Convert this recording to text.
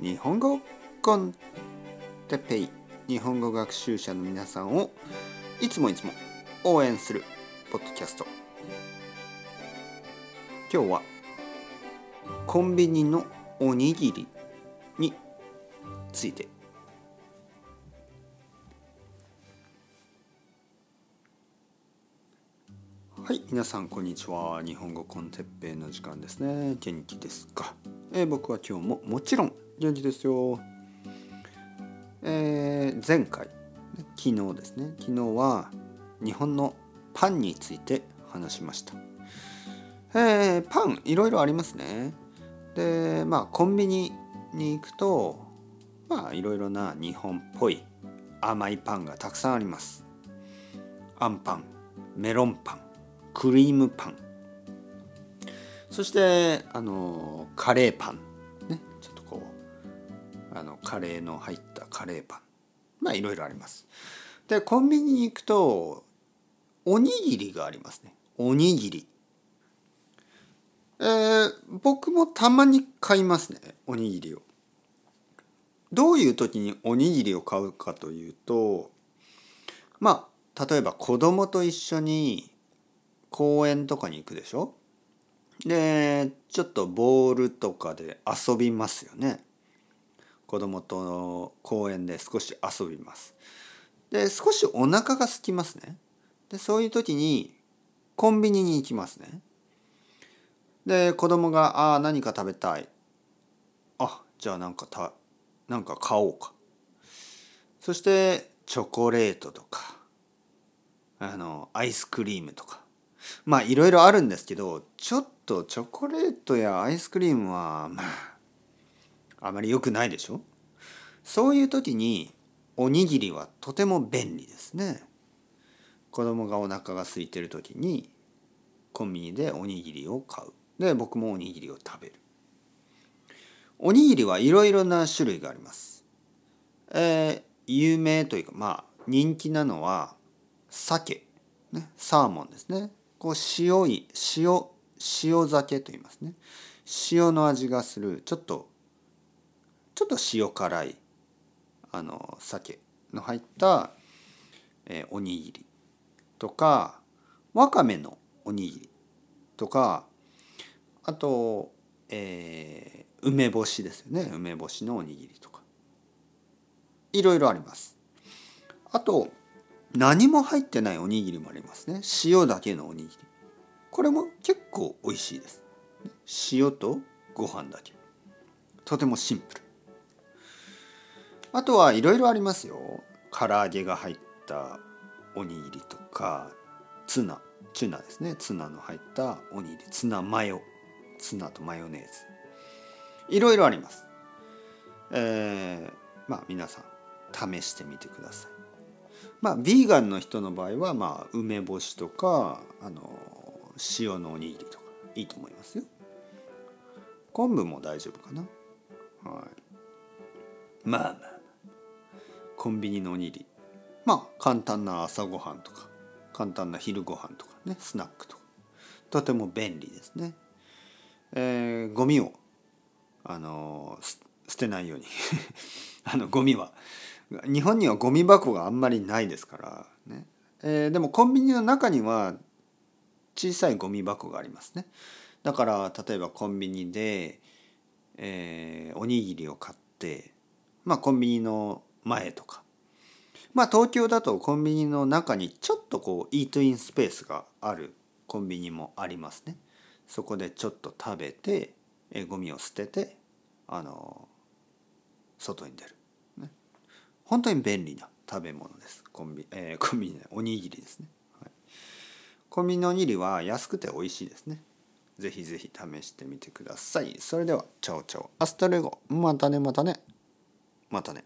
日本語コンテペイ日本語学習者の皆さんをいつもいつも応援するポッドキャスト。今日はコンビニのおにぎりについて。はい皆さんこんにちは。日本語コンテッペイの時間ですね。元気ですか、えー、僕は今日ももちろん元気ですよ。えー、前回昨日ですね。昨日は日本のパンについて話しました。えー、パンいろいろありますね。でまあコンビニに行くとまあいろいろな日本っぽい甘いパンがたくさんあります。あんパンメロンパンクリームパン。そしてあのカレーパン。あのカレーの入ったカレーパン。まあいろいろあります。でコンビニに行くとおにぎりがありますね。おにぎり。えー、僕もたまに買いますねおにぎりを。どういう時におにぎりを買うかというとまあ例えば子供と一緒に公園とかに行くでしょ？でちょっとボールとかで遊びますよね。子供と公園で少し遊びます。で少しお腹が空きますね。でそういう時にコンビニに行きますね。で子供が「ああ何か食べたい」あじゃあなんかたなんか買おうか。そしてチョコレートとかあのアイスクリームとか。まあいろいろあるんですけどちょっとチョコレートやアイスクリームはまああまり良くないでしょ？そういう時におにぎりはとても便利ですね。子供がお腹が空いてる時にコンビニでおにぎりを買う。で僕もおにぎりを食べる。おにぎりはいろいろな種類があります。えー、有名というかまあ人気なのは鮭。ねサーモンですね。こう塩い塩塩酒と言いますね。塩の味がするちょっとちょっと塩辛いあの鮭の入った、えー、おにぎりとかわかめのおにぎりとかあと、えー、梅干しですよね。梅干しのおにぎりとか。いろいろあります。あと何も入ってないおにぎりもありますね。塩だけのおにぎり。これも結構美味しいです。塩とご飯だけ。とてもシンプル。あとはいろいろありますよ。唐揚げが入ったおにぎりとかツナチュナですね。ツナの入ったおにぎり。ツナマヨ。ツナとマヨネーズ。いろいろあります。えー、まあ皆さん試してみてください。まあビーガンの人の場合はまあ梅干しとかあの塩のおにぎりとかいいと思いますよ。昆布も大丈夫かな。はい。まあまあ。コンビニのおにぎり。まあ簡単な朝ごはんとか簡単な昼ごはんとかねスナックとか。とても便利ですね。えー、ゴミをあの捨てないように。あのゴミは日本にはゴミ箱があんまりないですからね、えー、でもコンビニの中には小さいゴミ箱がありますね。だから例えばコンビニで、えー、おにぎりを買ってまあコンビニの前とか。まあ東京だとコンビニの中にちょっとこうイートインスペースがあるコンビニもありますね。そこでちょっと食べてえゴミを捨ててあの外に出る、ね、本当に便利な食べ物です。コンビ,、えー、コンビニおにぎりですね、はい、コンビニのおにぎりは安くて美味しいですね。ぜひぜひ試してみてください。それではチャオチャオ。 Hasta luego。またねまたね。またね。